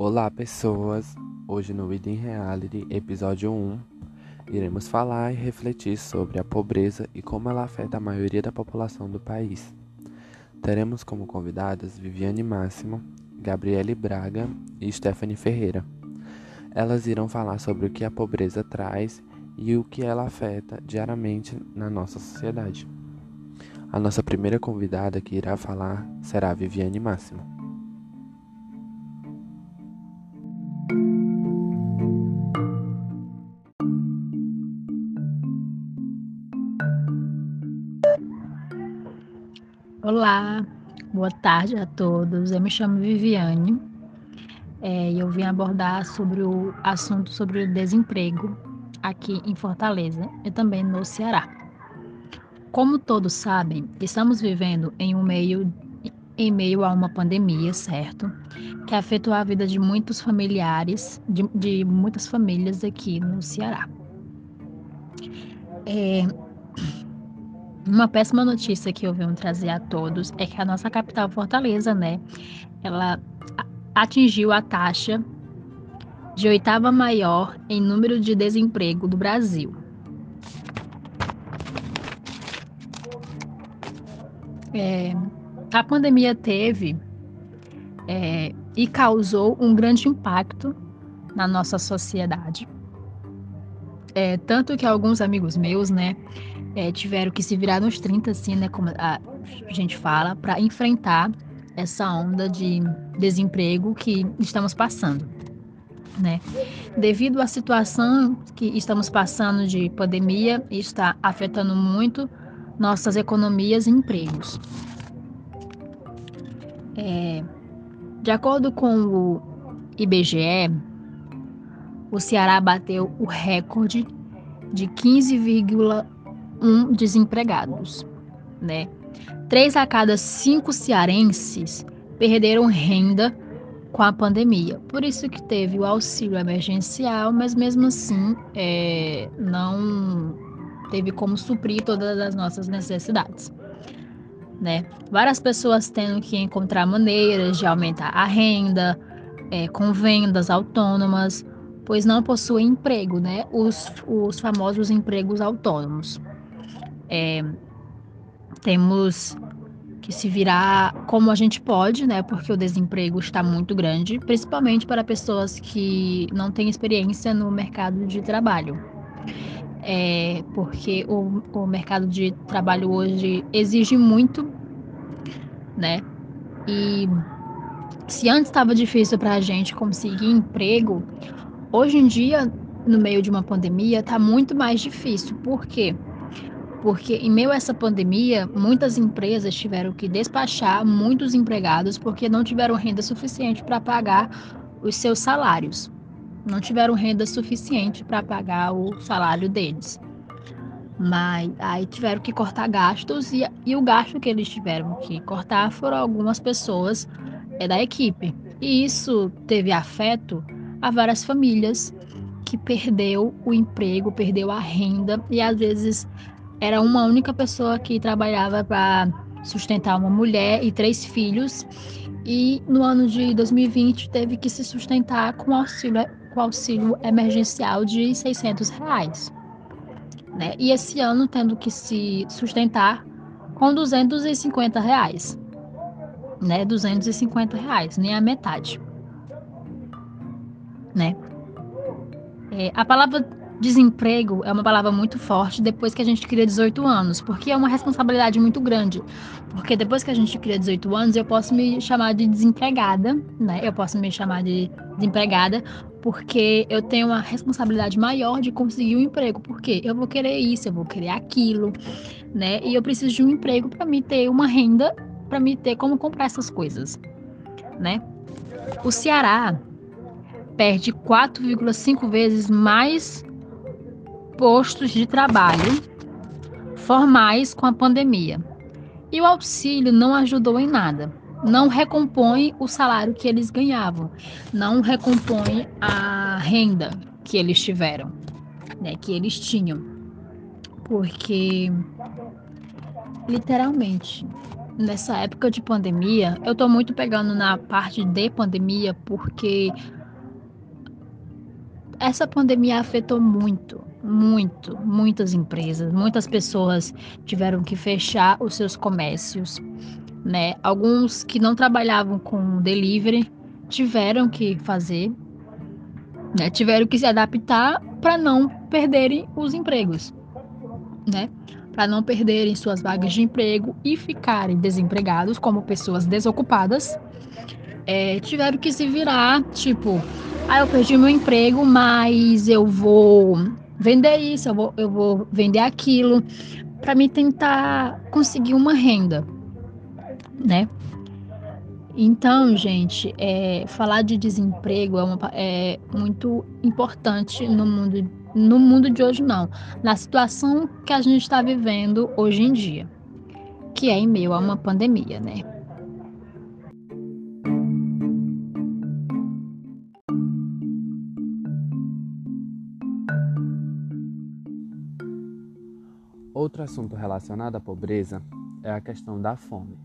Olá, pessoas! Hoje no Within Reality, episódio 1, iremos falar e refletir sobre a pobreza e como ela afeta a maioria da população do país. Teremos como convidadas Viviane Máximo, Gabriele Braga e Stephanie Ferreira. Elas irão falar sobre o que a pobreza traz e o que ela afeta diariamente na nossa sociedade. A nossa primeira convidada que irá falar será Viviane Máximo. Olá, boa tarde a todos. Eu me chamo Viviane é, e eu vim abordar sobre o assunto sobre o desemprego aqui em Fortaleza e também no Ceará. Como todos sabem, estamos vivendo em um meio em meio a uma pandemia, certo? Que afetou a vida de muitos familiares, de, de muitas famílias aqui no Ceará. É, uma péssima notícia que eu venho trazer a todos é que a nossa capital Fortaleza, né, ela atingiu a taxa de oitava maior em número de desemprego do Brasil. É, a pandemia teve é, e causou um grande impacto na nossa sociedade. É, tanto que alguns amigos meus, né, é, tiveram que se virar nos 30, assim, né, como a gente fala, para enfrentar essa onda de desemprego que estamos passando. Né? Devido à situação que estamos passando de pandemia, está afetando muito nossas economias e empregos. É, de acordo com o IBGE, o Ceará bateu o recorde de 15,1 um desempregados, né? Três a cada cinco cearenses perderam renda com a pandemia. Por isso que teve o auxílio emergencial, mas mesmo assim é, não teve como suprir todas as nossas necessidades. Né? Várias pessoas tendo que encontrar maneiras de aumentar a renda, é, com vendas autônomas, pois não possuem emprego, né? Os, os famosos empregos autônomos. É, temos que se virar como a gente pode, né? Porque o desemprego está muito grande, principalmente para pessoas que não têm experiência no mercado de trabalho. É, porque o, o mercado de trabalho hoje exige muito, né? E se antes estava difícil para a gente conseguir emprego, hoje em dia, no meio de uma pandemia, está muito mais difícil. Por quê? porque em meio a essa pandemia, muitas empresas tiveram que despachar muitos empregados porque não tiveram renda suficiente para pagar os seus salários. Não tiveram renda suficiente para pagar o salário deles. Mas aí tiveram que cortar gastos e, e o gasto que eles tiveram que cortar foram algumas pessoas é, da equipe. E isso teve afeto a várias famílias que perdeu o emprego, perdeu a renda e às vezes era uma única pessoa que trabalhava para sustentar uma mulher e três filhos. E no ano de 2020 teve que se sustentar com auxílio, com auxílio emergencial de 600 reais. Né? E esse ano tendo que se sustentar com 250 reais. Né? 250 reais, nem a metade. Né? É, a palavra Desemprego é uma palavra muito forte depois que a gente cria 18 anos, porque é uma responsabilidade muito grande. Porque depois que a gente cria 18 anos, eu posso me chamar de desempregada, né? Eu posso me chamar de desempregada porque eu tenho uma responsabilidade maior de conseguir um emprego, porque eu vou querer isso, eu vou querer aquilo, né? E eu preciso de um emprego para me ter uma renda, para me ter como comprar essas coisas, né? O Ceará perde 4,5 vezes mais postos de trabalho formais com a pandemia. E o auxílio não ajudou em nada. Não recompõe o salário que eles ganhavam, não recompõe a renda que eles tiveram, né, que eles tinham. Porque literalmente. Nessa época de pandemia, eu tô muito pegando na parte de pandemia porque essa pandemia afetou muito, muito, muitas empresas, muitas pessoas tiveram que fechar os seus comércios, né? Alguns que não trabalhavam com delivery tiveram que fazer, né? Tiveram que se adaptar para não perderem os empregos, né? Para não perderem suas vagas de emprego e ficarem desempregados como pessoas desocupadas, é, tiveram que se virar, tipo, ah, eu perdi meu emprego, mas eu vou vender isso, eu vou, eu vou vender aquilo, para me tentar conseguir uma renda, né? Então, gente, é, falar de desemprego é, uma, é, muito importante no mundo, no mundo de hoje, não. Na situação que a gente está vivendo hoje em dia, que é em meio a uma pandemia, né? Outro assunto relacionado à pobreza é a questão da fome.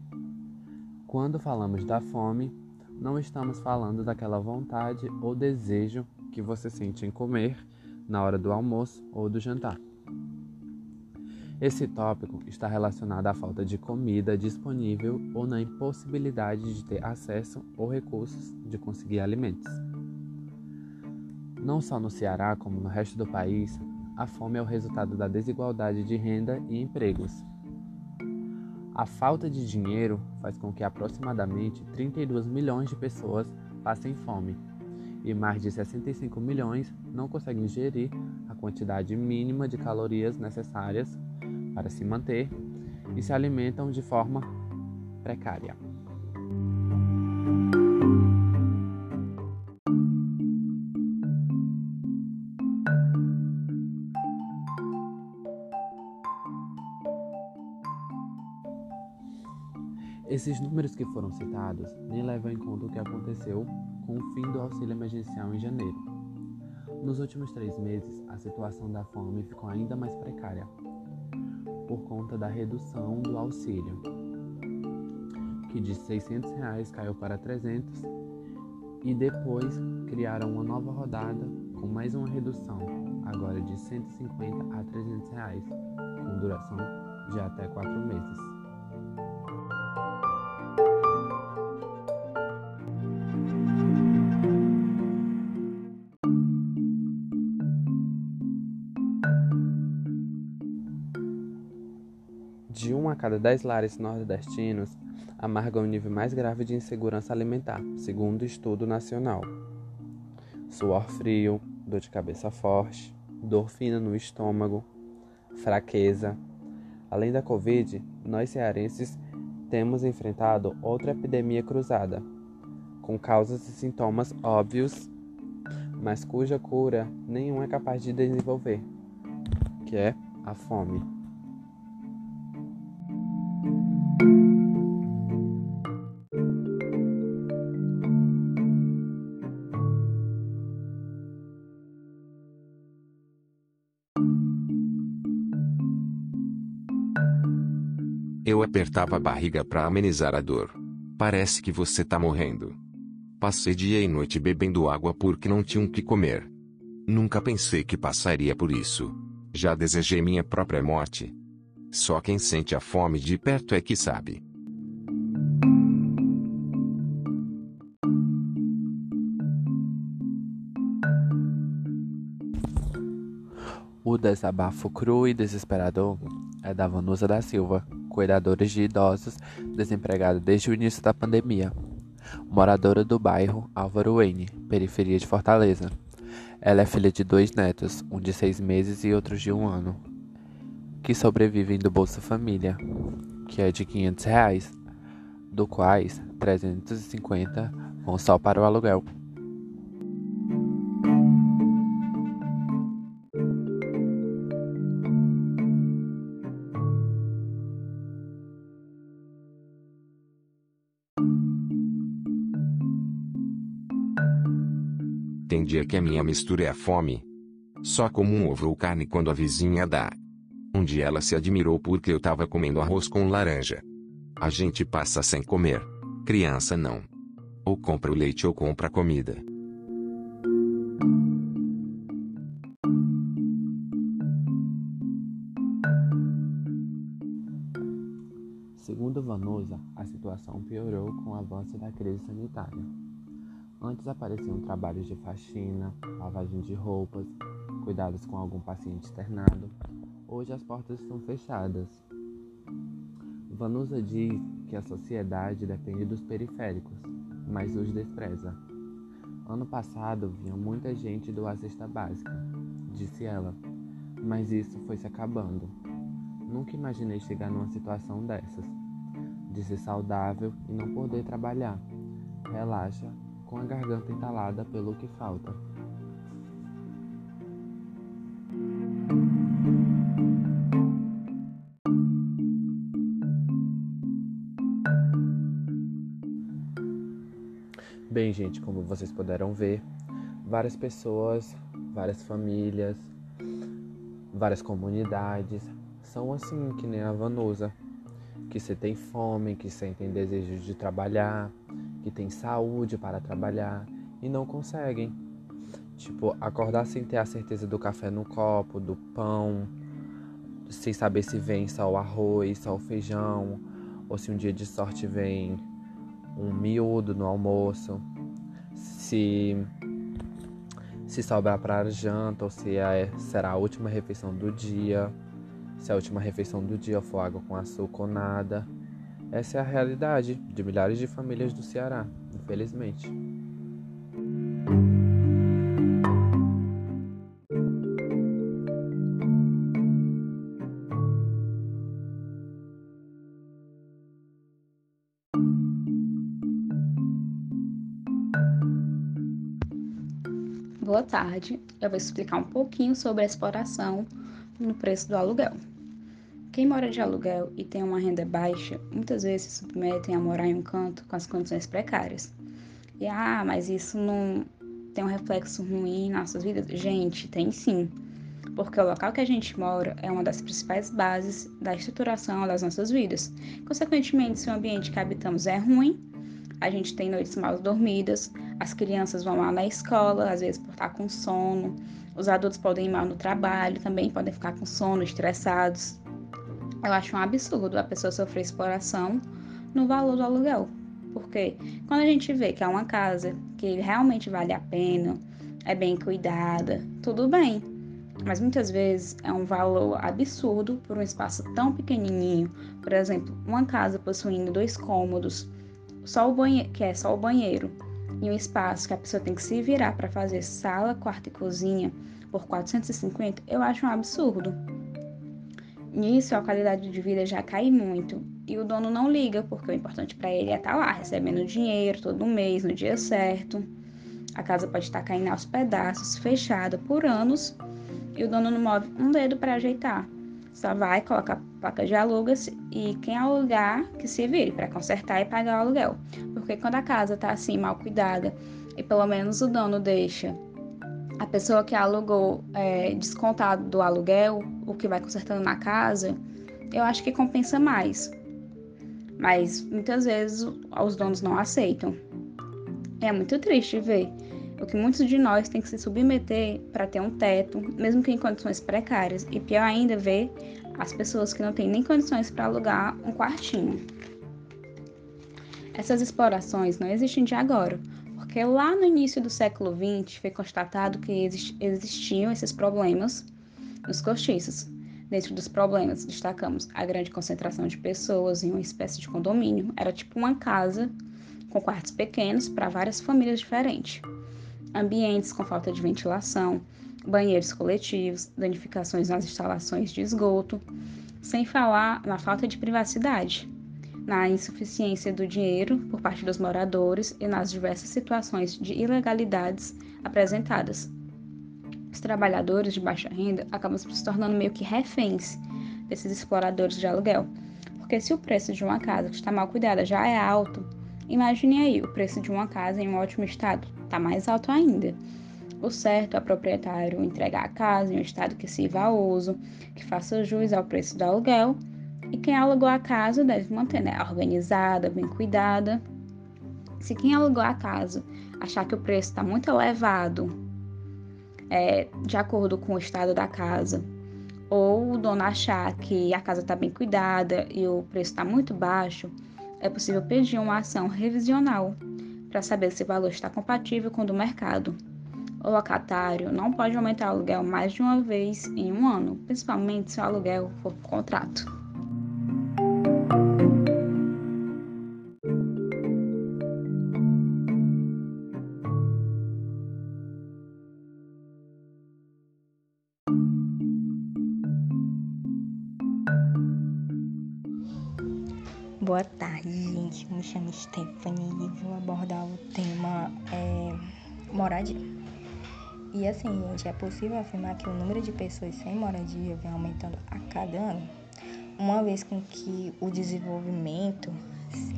Quando falamos da fome, não estamos falando daquela vontade ou desejo que você sente em comer na hora do almoço ou do jantar. Esse tópico está relacionado à falta de comida disponível ou na impossibilidade de ter acesso ou recursos de conseguir alimentos. Não só no Ceará, como no resto do país, a fome é o resultado da desigualdade de renda e empregos, a falta de dinheiro faz com que aproximadamente 32 milhões de pessoas passem fome e mais de 65 milhões não conseguem gerir a quantidade mínima de calorias necessárias para se manter e se alimentam de forma precária. Esses números que foram citados nem levam em conta o que aconteceu com o fim do auxílio emergencial em janeiro. Nos últimos três meses, a situação da fome ficou ainda mais precária, por conta da redução do auxílio, que de 600 reais caiu para 300 e depois criaram uma nova rodada com mais uma redução, agora de 150 a 300 reais, com duração de até quatro meses. De um a cada dez lares nordestinos amargam o nível mais grave de insegurança alimentar, segundo o estudo nacional. Suor frio, dor de cabeça forte, dor fina no estômago, fraqueza. Além da Covid, nós cearenses temos enfrentado outra epidemia cruzada, com causas e sintomas óbvios, mas cuja cura nenhum é capaz de desenvolver, que é a fome. Apertava a barriga para amenizar a dor. Parece que você tá morrendo. Passei dia e noite bebendo água porque não tinha o que comer. Nunca pensei que passaria por isso. Já desejei minha própria morte. Só quem sente a fome de perto é que sabe. O desabafo cru e desesperador é da Vanusa da Silva, cuidadora de idosos, desempregada desde o início da pandemia. Moradora do bairro Álvaro Wayne, periferia de Fortaleza. Ela é filha de dois netos, um de seis meses e outro de um ano, que sobrevivem do Bolsa Família, que é de 500 reais, do quais 350 vão só para o aluguel. Tem dia que a minha mistura é a fome. Só como um ovo ou carne quando a vizinha dá. Um dia ela se admirou porque eu tava comendo arroz com laranja. A gente passa sem comer. Criança não. Ou compra o leite ou compra a comida. Segundo Vanusa, a situação piorou com o avanço da crise sanitária. Antes apareciam trabalhos de faxina, lavagem de roupas, cuidados com algum paciente externado. Hoje as portas estão fechadas. Vanusa diz que a sociedade depende dos periféricos, mas os despreza. Ano passado vinha muita gente do cesta básica, disse ela, mas isso foi se acabando. Nunca imaginei chegar numa situação dessas, de ser saudável e não poder trabalhar. Relaxa, com a garganta entalada pelo que falta. Bem, gente, como vocês puderam ver, várias pessoas, várias famílias, várias comunidades são assim, que nem a Vanusa, que se tem fome, que sentem desejo de trabalhar, que tem saúde para trabalhar e não conseguem. Tipo, acordar sem ter a certeza do café no copo, do pão, sem saber se vem só o arroz, só o feijão, ou se um dia de sorte vem um miúdo no almoço, se se sobrar para janta ou se é, será a última refeição do dia. Se a última refeição do dia for água com açúcar ou nada. Essa é a realidade de milhares de famílias do Ceará, infelizmente. Boa tarde, eu vou explicar um pouquinho sobre a exploração no preço do aluguel. Quem mora de aluguel e tem uma renda baixa, muitas vezes se submetem a morar em um canto com as condições precárias. E ah, mas isso não tem um reflexo ruim nas nossas vidas? Gente, tem sim. Porque o local que a gente mora é uma das principais bases da estruturação das nossas vidas. Consequentemente, se o ambiente que habitamos é ruim, a gente tem noites mal dormidas, as crianças vão lá na escola, às vezes por estar com sono, os adultos podem ir mal no trabalho, também podem ficar com sono, estressados. Eu acho um absurdo a pessoa sofrer exploração no valor do aluguel. Porque quando a gente vê que é uma casa que realmente vale a pena, é bem cuidada, tudo bem. Mas muitas vezes é um valor absurdo por um espaço tão pequenininho. Por exemplo, uma casa possuindo dois cômodos, só o banheiro, que é só o banheiro, e um espaço que a pessoa tem que se virar para fazer sala, quarto e cozinha por 450, eu acho um absurdo. Nisso, a qualidade de vida já cai muito e o dono não liga, porque o importante para ele é estar tá lá recebendo dinheiro todo mês, no dia certo. A casa pode estar caindo aos pedaços, fechada por anos, e o dono não move um dedo para ajeitar. Só vai, coloca a placa de alugas e quem alugar que se vire para consertar e pagar o aluguel. Porque quando a casa está assim mal cuidada e pelo menos o dono deixa a pessoa que alugou é, descontado do aluguel, o que vai consertando na casa, eu acho que compensa mais. Mas muitas vezes os donos não aceitam. É muito triste ver o que muitos de nós têm que se submeter para ter um teto, mesmo que em condições precárias. E pior ainda, ver as pessoas que não têm nem condições para alugar um quartinho. Essas explorações não existem de agora, porque lá no início do século XX foi constatado que existiam esses problemas nos cortiços. Dentro dos problemas, destacamos a grande concentração de pessoas em uma espécie de condomínio. Era tipo uma casa com quartos pequenos para várias famílias diferentes. Ambientes com falta de ventilação, banheiros coletivos, danificações nas instalações de esgoto, sem falar na falta de privacidade na insuficiência do dinheiro por parte dos moradores e nas diversas situações de ilegalidades apresentadas. Os trabalhadores de baixa renda acabam se tornando meio que reféns desses exploradores de aluguel, porque se o preço de uma casa que está mal cuidada já é alto, imagine aí o preço de uma casa em um ótimo estado, está mais alto ainda. O certo é o proprietário entregar a casa em um estado que sirva ao uso, que faça jus ao preço do aluguel, e quem alugou a casa deve manter né, organizada, bem cuidada. Se quem alugou a casa achar que o preço está muito elevado, é, de acordo com o estado da casa, ou o dono achar que a casa está bem cuidada e o preço está muito baixo, é possível pedir uma ação revisional para saber se o valor está compatível com o do mercado. O locatário não pode aumentar o aluguel mais de uma vez em um ano, principalmente se o aluguel for por contrato. Me chamo Stephanie e vou abordar o tema é, moradia. E assim, gente, é possível afirmar que o número de pessoas sem moradia vem aumentando a cada ano, uma vez com que o desenvolvimento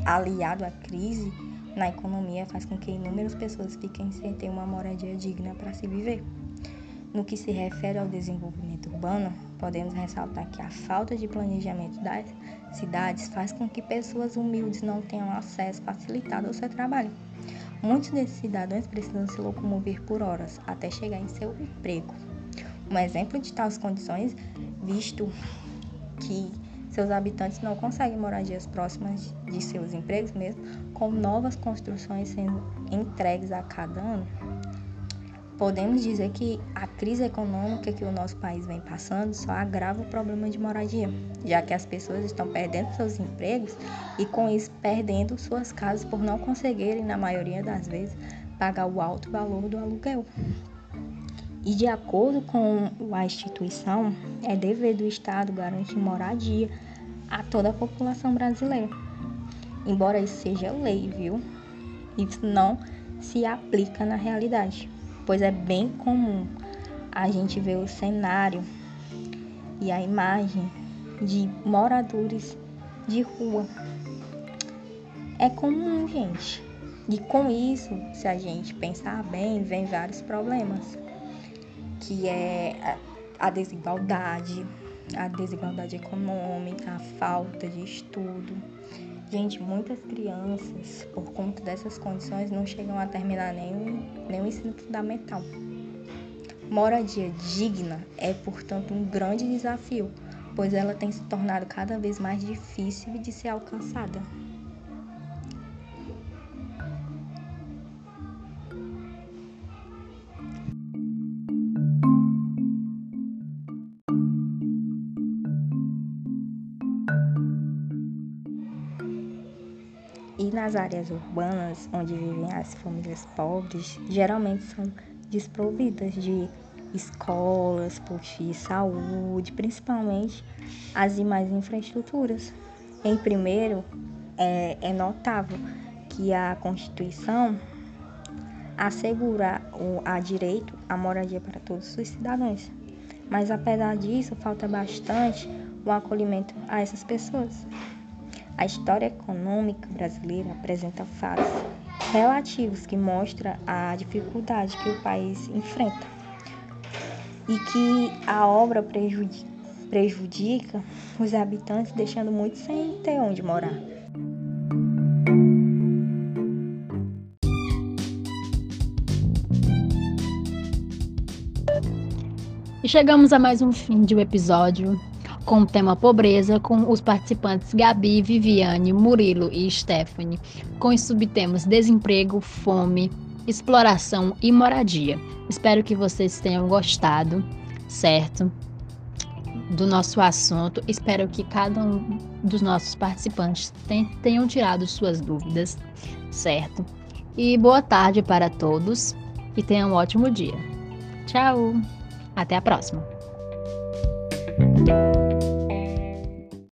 aliado à crise na economia faz com que inúmeras pessoas fiquem sem ter uma moradia digna para se viver. No que se refere ao desenvolvimento urbano, podemos ressaltar que a falta de planejamento das cidades faz com que pessoas humildes não tenham acesso facilitado ao seu trabalho. Muitos desses cidadãos precisam se locomover por horas até chegar em seu emprego. Um exemplo de tais condições, visto que seus habitantes não conseguem moradias próximas de seus empregos mesmo, com novas construções sendo entregues a cada ano, Podemos dizer que a crise econômica que o nosso país vem passando só agrava o problema de moradia, já que as pessoas estão perdendo seus empregos e, com isso, perdendo suas casas por não conseguirem, na maioria das vezes, pagar o alto valor do aluguel. E, de acordo com a instituição, é dever do Estado garantir moradia a toda a população brasileira. Embora isso seja lei, viu? Isso não se aplica na realidade pois é bem comum a gente ver o cenário e a imagem de moradores de rua. É comum, gente. E com isso, se a gente pensar bem, vem vários problemas, que é a desigualdade, a desigualdade econômica, a falta de estudo, Gente, muitas crianças, por conta dessas condições, não chegam a terminar nem, nem o ensino fundamental. Moradia digna é, portanto, um grande desafio, pois ela tem se tornado cada vez mais difícil de ser alcançada. Nas áreas urbanas, onde vivem as famílias pobres, geralmente são desprovidas de escolas, postos de saúde, principalmente as demais infraestruturas. Em primeiro, é, é notável que a Constituição assegura o a direito à moradia para todos os cidadãos. Mas apesar disso, falta bastante o acolhimento a essas pessoas. A história econômica brasileira apresenta fatos relativos que mostram a dificuldade que o país enfrenta e que a obra prejudica, prejudica os habitantes, deixando muitos sem ter onde morar. E chegamos a mais um fim de um episódio com o tema pobreza, com os participantes Gabi, Viviane, Murilo e Stephanie, com os subtemas desemprego, fome, exploração e moradia. Espero que vocês tenham gostado, certo? Do nosso assunto. Espero que cada um dos nossos participantes tenham tirado suas dúvidas, certo? E boa tarde para todos e tenham um ótimo dia. Tchau! Até a próxima!